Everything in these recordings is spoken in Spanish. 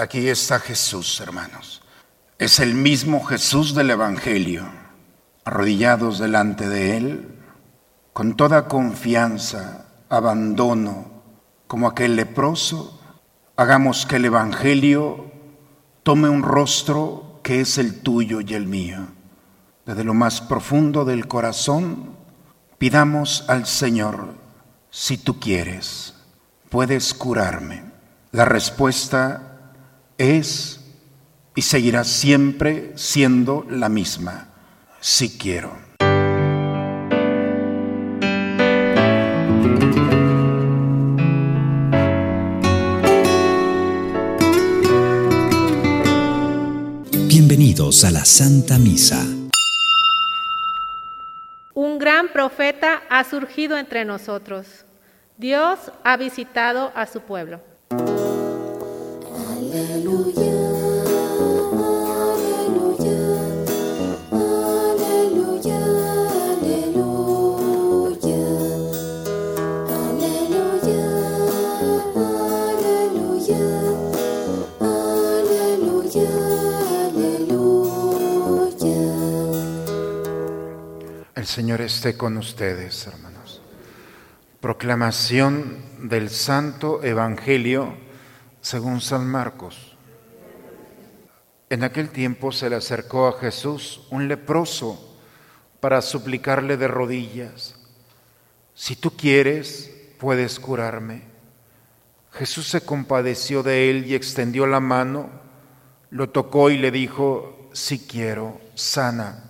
Aquí está Jesús, hermanos. Es el mismo Jesús del Evangelio. Arrodillados delante de Él, con toda confianza, abandono, como aquel leproso, hagamos que el Evangelio tome un rostro que es el tuyo y el mío. Desde lo más profundo del corazón, pidamos al Señor, si tú quieres, puedes curarme. La respuesta es y seguirá siempre siendo la misma, si quiero. Bienvenidos a la Santa Misa. Un gran profeta ha surgido entre nosotros. Dios ha visitado a su pueblo. Señor esté con ustedes, hermanos. Proclamación del Santo Evangelio según San Marcos. En aquel tiempo se le acercó a Jesús un leproso para suplicarle de rodillas, si tú quieres, puedes curarme. Jesús se compadeció de él y extendió la mano, lo tocó y le dijo, si quiero, sana.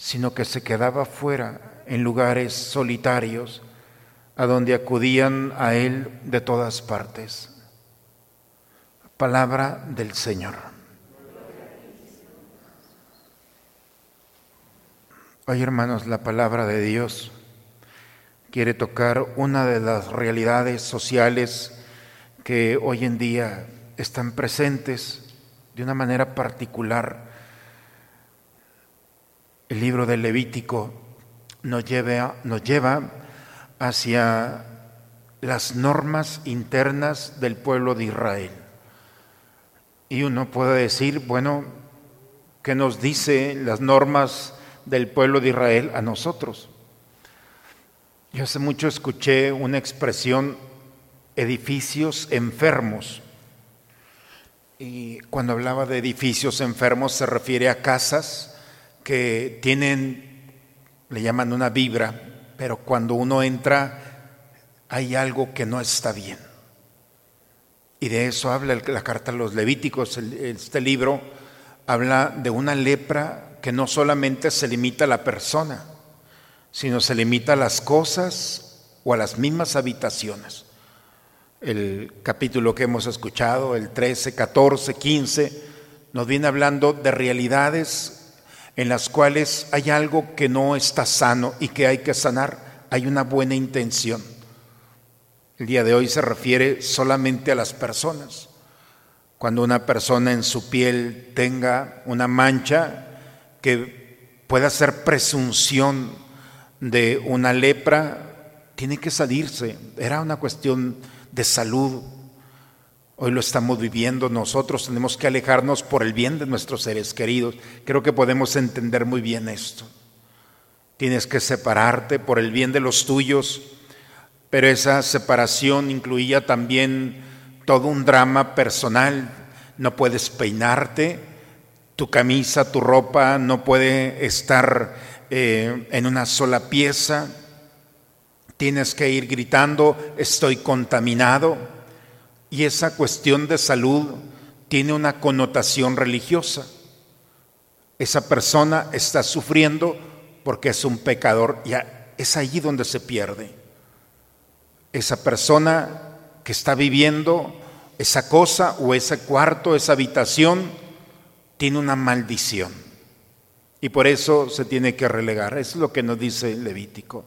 sino que se quedaba fuera en lugares solitarios a donde acudían a él de todas partes. Palabra del Señor. Hoy, hermanos, la palabra de Dios quiere tocar una de las realidades sociales que hoy en día están presentes de una manera particular. El libro del Levítico nos lleva, nos lleva hacia las normas internas del pueblo de Israel. Y uno puede decir, bueno, ¿qué nos dice las normas del pueblo de Israel a nosotros? Yo hace mucho escuché una expresión, edificios enfermos. Y cuando hablaba de edificios enfermos se refiere a casas que tienen, le llaman una vibra, pero cuando uno entra hay algo que no está bien. Y de eso habla la carta a los Levíticos, este libro habla de una lepra que no solamente se limita a la persona, sino se limita a las cosas o a las mismas habitaciones. El capítulo que hemos escuchado, el 13, 14, 15, nos viene hablando de realidades en las cuales hay algo que no está sano y que hay que sanar. Hay una buena intención. El día de hoy se refiere solamente a las personas. Cuando una persona en su piel tenga una mancha que pueda ser presunción de una lepra, tiene que salirse. Era una cuestión de salud. Hoy lo estamos viviendo nosotros, tenemos que alejarnos por el bien de nuestros seres queridos. Creo que podemos entender muy bien esto. Tienes que separarte por el bien de los tuyos pero esa separación incluía también todo un drama personal. No puedes peinarte, tu camisa, tu ropa no puede estar eh, en una sola pieza. Tienes que ir gritando, estoy contaminado. Y esa cuestión de salud tiene una connotación religiosa. Esa persona está sufriendo porque es un pecador. Y es allí donde se pierde esa persona que está viviendo esa cosa o ese cuarto, esa habitación, tiene una maldición. Y por eso se tiene que relegar. Es lo que nos dice Levítico.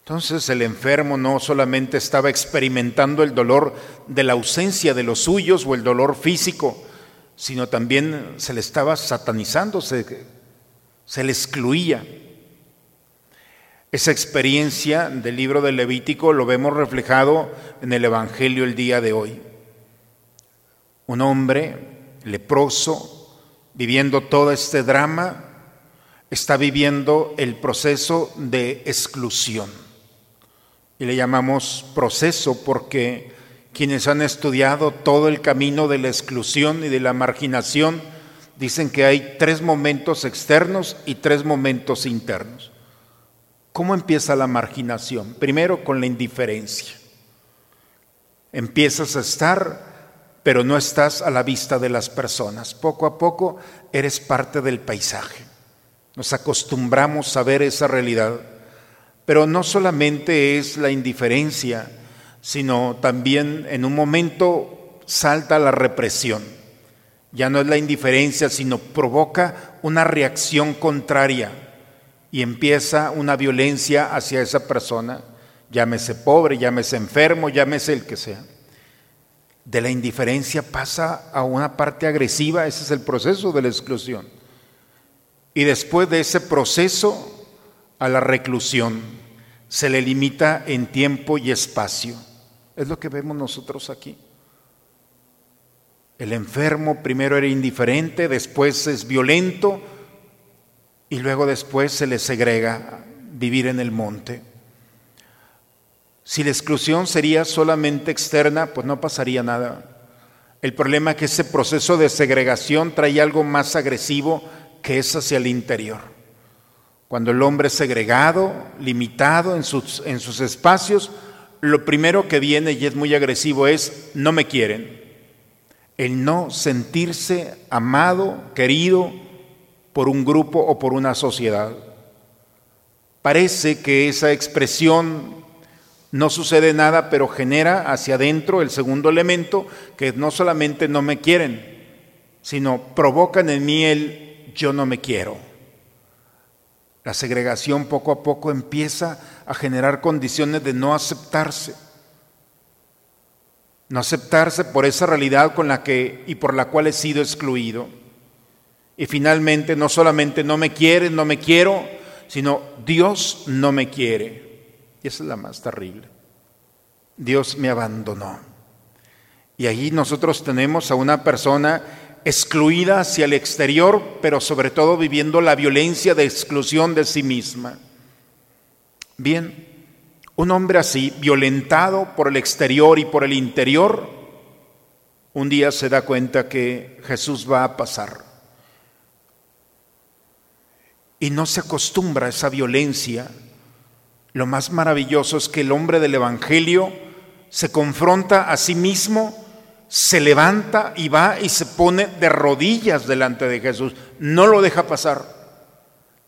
Entonces el enfermo no solamente estaba experimentando el dolor de la ausencia de los suyos o el dolor físico, sino también se le estaba satanizando, se, le excluía. Esa experiencia del libro del Levítico lo vemos reflejado en el Evangelio el día de hoy. Un hombre leproso, viviendo todo este drama, está viviendo el proceso de exclusión. Y le llamamos proceso porque quienes han estudiado todo el camino de la exclusión y de la marginación dicen que hay tres momentos externos y tres momentos internos. ¿Cómo empieza la marginación? Primero con la indiferencia. Empiezas a estar, pero no estás a la vista de las personas. Poco a poco eres parte del paisaje. Nos acostumbramos a ver esa realidad. Pero no solamente es la indiferencia, sino también en un momento salta la represión. Ya no es la indiferencia, sino provoca una reacción contraria y empieza una violencia hacia esa persona, llámese pobre, llámese enfermo, llámese el que sea. De la indiferencia pasa a una parte agresiva, ese es el proceso de la exclusión. Y después de ese proceso, a la reclusión, se le limita en tiempo y espacio. Es lo que vemos nosotros aquí. El enfermo primero era indiferente, después es violento, y luego después se le segrega vivir en el monte. Si la exclusión sería solamente externa, pues no pasaría nada. El problema es que ese proceso de segregación trae algo más agresivo que es hacia el interior. Cuando el hombre es segregado, limitado en sus, en sus espacios, lo primero que viene y es muy agresivo es no me quieren. El no sentirse amado, querido, por un grupo o por una sociedad. Parece que esa expresión no sucede nada, pero genera hacia adentro el segundo elemento, que no solamente no me quieren, sino provocan en mí el yo no me quiero. La segregación poco a poco empieza a generar condiciones de no aceptarse. No aceptarse por esa realidad con la que y por la cual he sido excluido. Y finalmente no solamente no me quiere, no me quiero, sino Dios no me quiere. Y esa es la más terrible. Dios me abandonó. Y ahí nosotros tenemos a una persona excluida hacia el exterior, pero sobre todo viviendo la violencia de exclusión de sí misma. Bien, un hombre así, violentado por el exterior y por el interior, un día se da cuenta que Jesús va a pasar y no se acostumbra a esa violencia, lo más maravilloso es que el hombre del Evangelio se confronta a sí mismo, se levanta y va y se pone de rodillas delante de Jesús. No lo deja pasar.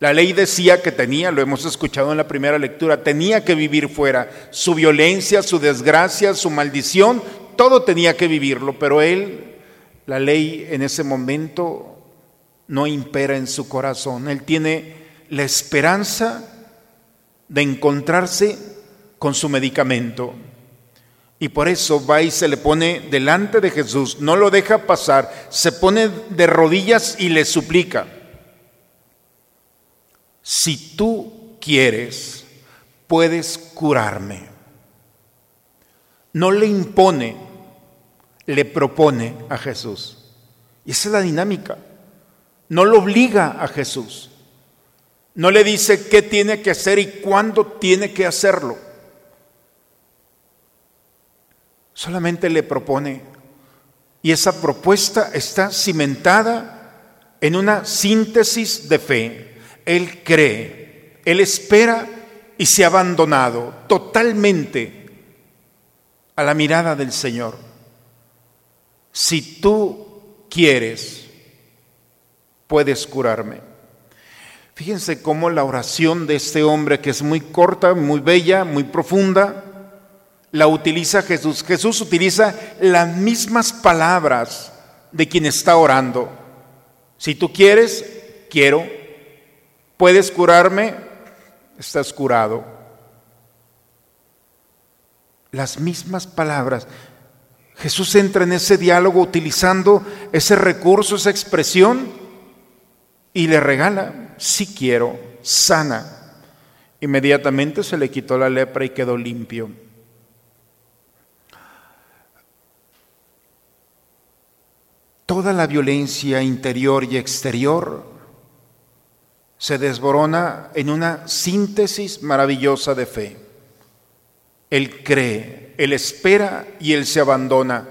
La ley decía que tenía, lo hemos escuchado en la primera lectura, tenía que vivir fuera. Su violencia, su desgracia, su maldición, todo tenía que vivirlo, pero él, la ley en ese momento no impera en su corazón. Él tiene la esperanza de encontrarse con su medicamento. Y por eso va y se le pone delante de Jesús, no lo deja pasar, se pone de rodillas y le suplica, si tú quieres, puedes curarme. No le impone, le propone a Jesús. Y esa es la dinámica no lo obliga a Jesús. No le dice qué tiene que hacer y cuándo tiene que hacerlo. Solamente le propone. Y esa propuesta está cimentada en una síntesis de fe. Él cree, él espera y se ha abandonado totalmente a la mirada del Señor. Si tú quieres, puedes curarme. Fíjense cómo la oración de este hombre, que es muy corta, muy bella, muy profunda, la utiliza Jesús. Jesús utiliza las mismas palabras de quien está orando. Si tú quieres, quiero. ¿Puedes curarme? Estás curado. Las mismas palabras. Jesús entra en ese diálogo utilizando ese recurso, esa expresión, y le regala, si quiero, sana. Inmediatamente se le quitó la lepra y quedó limpio. Toda la violencia interior y exterior se desborona en una síntesis maravillosa de fe. Él cree, él espera y él se abandona,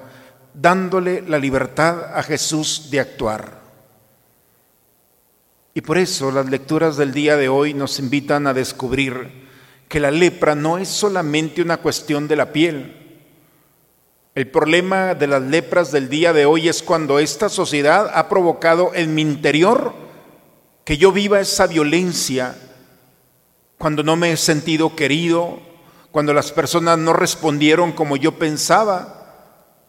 dándole la libertad a Jesús de actuar. Y por eso las lecturas del día de hoy nos invitan a descubrir que la lepra no es solamente una cuestión de la piel. El problema de las lepras del día de hoy es cuando esta sociedad ha provocado en mi interior que yo viva esa violencia, cuando no me he sentido querido, cuando las personas no respondieron como yo pensaba,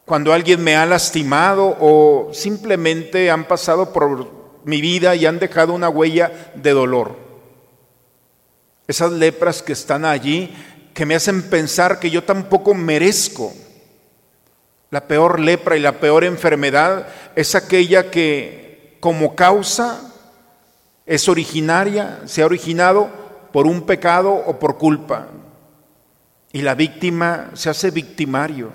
cuando alguien me ha lastimado o simplemente han pasado por mi vida y han dejado una huella de dolor. Esas lepras que están allí, que me hacen pensar que yo tampoco merezco. La peor lepra y la peor enfermedad es aquella que como causa es originaria, se ha originado por un pecado o por culpa. Y la víctima se hace victimario.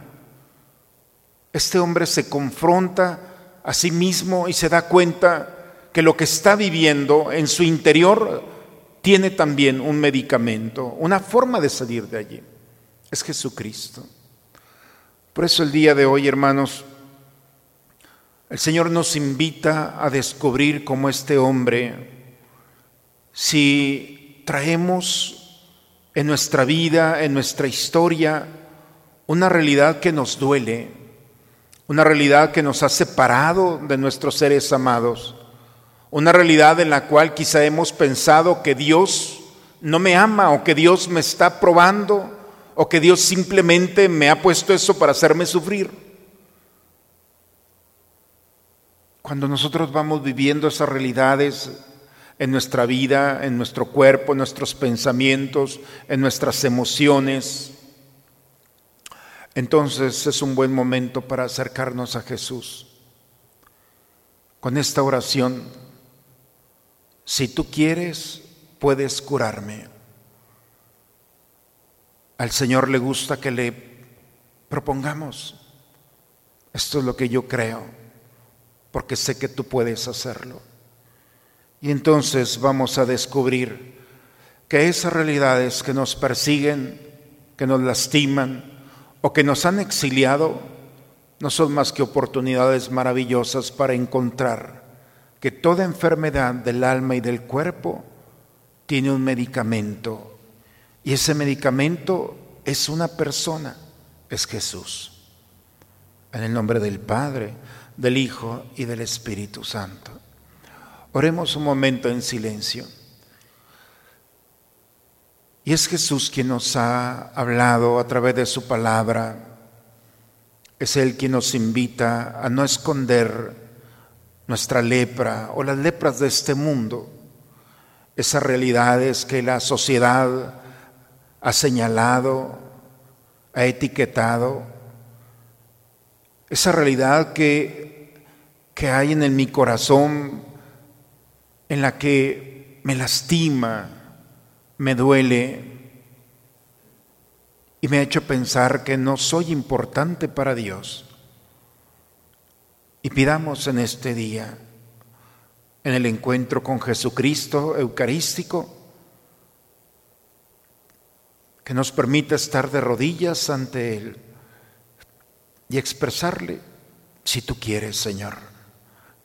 Este hombre se confronta a sí mismo y se da cuenta que lo que está viviendo en su interior tiene también un medicamento, una forma de salir de allí. Es Jesucristo. Por eso el día de hoy, hermanos, el Señor nos invita a descubrir cómo este hombre, si traemos en nuestra vida, en nuestra historia, una realidad que nos duele, una realidad que nos ha separado de nuestros seres amados, una realidad en la cual quizá hemos pensado que Dios no me ama o que Dios me está probando o que Dios simplemente me ha puesto eso para hacerme sufrir. Cuando nosotros vamos viviendo esas realidades en nuestra vida, en nuestro cuerpo, en nuestros pensamientos, en nuestras emociones, entonces es un buen momento para acercarnos a Jesús. Con esta oración si tú quieres, puedes curarme. Al Señor le gusta que le propongamos. Esto es lo que yo creo, porque sé que tú puedes hacerlo. Y entonces vamos a descubrir que esas realidades que nos persiguen, que nos lastiman o que nos han exiliado, no son más que oportunidades maravillosas para encontrar que toda enfermedad del alma y del cuerpo tiene un medicamento. Y ese medicamento es una persona, es Jesús. En el nombre del Padre, del Hijo y del Espíritu Santo. Oremos un momento en silencio. Y es Jesús quien nos ha hablado a través de su palabra. Es Él quien nos invita a no esconder nuestra lepra o las lepras de este mundo, esas realidades que la sociedad ha señalado, ha etiquetado, esa realidad que, que hay en mi corazón, en la que me lastima, me duele y me ha hecho pensar que no soy importante para Dios. Y pidamos en este día, en el encuentro con Jesucristo eucarístico, que nos permita estar de rodillas ante Él y expresarle, si tú quieres, Señor,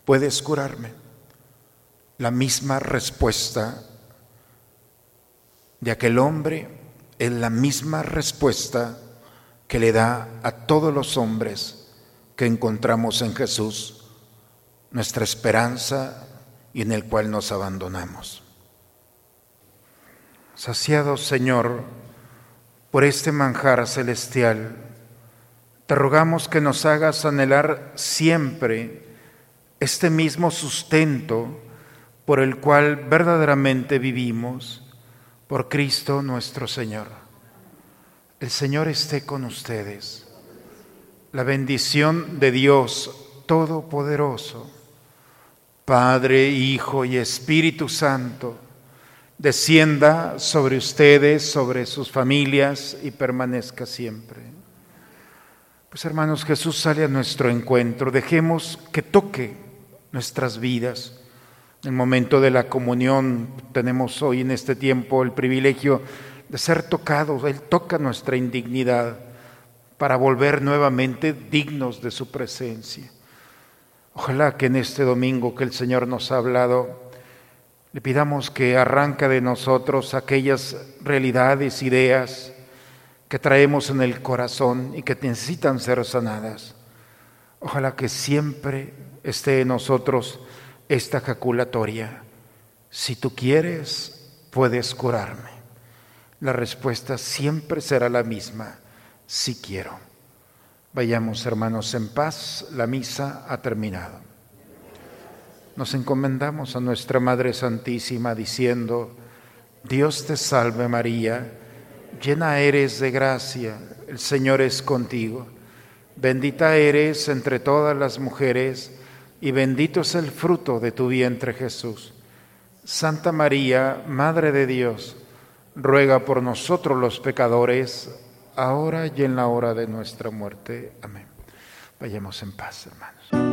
puedes curarme. La misma respuesta de aquel hombre es la misma respuesta que le da a todos los hombres que encontramos en Jesús, nuestra esperanza y en el cual nos abandonamos. Saciado, Señor, por este manjar celestial, te rogamos que nos hagas anhelar siempre este mismo sustento por el cual verdaderamente vivimos, por Cristo nuestro Señor. El Señor esté con ustedes. La bendición de Dios Todopoderoso, Padre, Hijo y Espíritu Santo, descienda sobre ustedes, sobre sus familias y permanezca siempre. Pues hermanos, Jesús sale a nuestro encuentro, dejemos que toque nuestras vidas. En el momento de la comunión tenemos hoy en este tiempo el privilegio de ser tocados. Él toca nuestra indignidad para volver nuevamente dignos de su presencia. Ojalá que en este domingo que el Señor nos ha hablado, le pidamos que arranca de nosotros aquellas realidades, ideas que traemos en el corazón y que necesitan ser sanadas. Ojalá que siempre esté en nosotros esta jaculatoria. Si tú quieres, puedes curarme. La respuesta siempre será la misma, si quiero. Vayamos hermanos en paz, la misa ha terminado. Nos encomendamos a nuestra Madre Santísima diciendo, Dios te salve María, llena eres de gracia, el Señor es contigo, bendita eres entre todas las mujeres, y bendito es el fruto de tu vientre Jesús. Santa María, Madre de Dios, ruega por nosotros los pecadores, ahora y en la hora de nuestra muerte. Amén. Vayamos en paz, hermanos.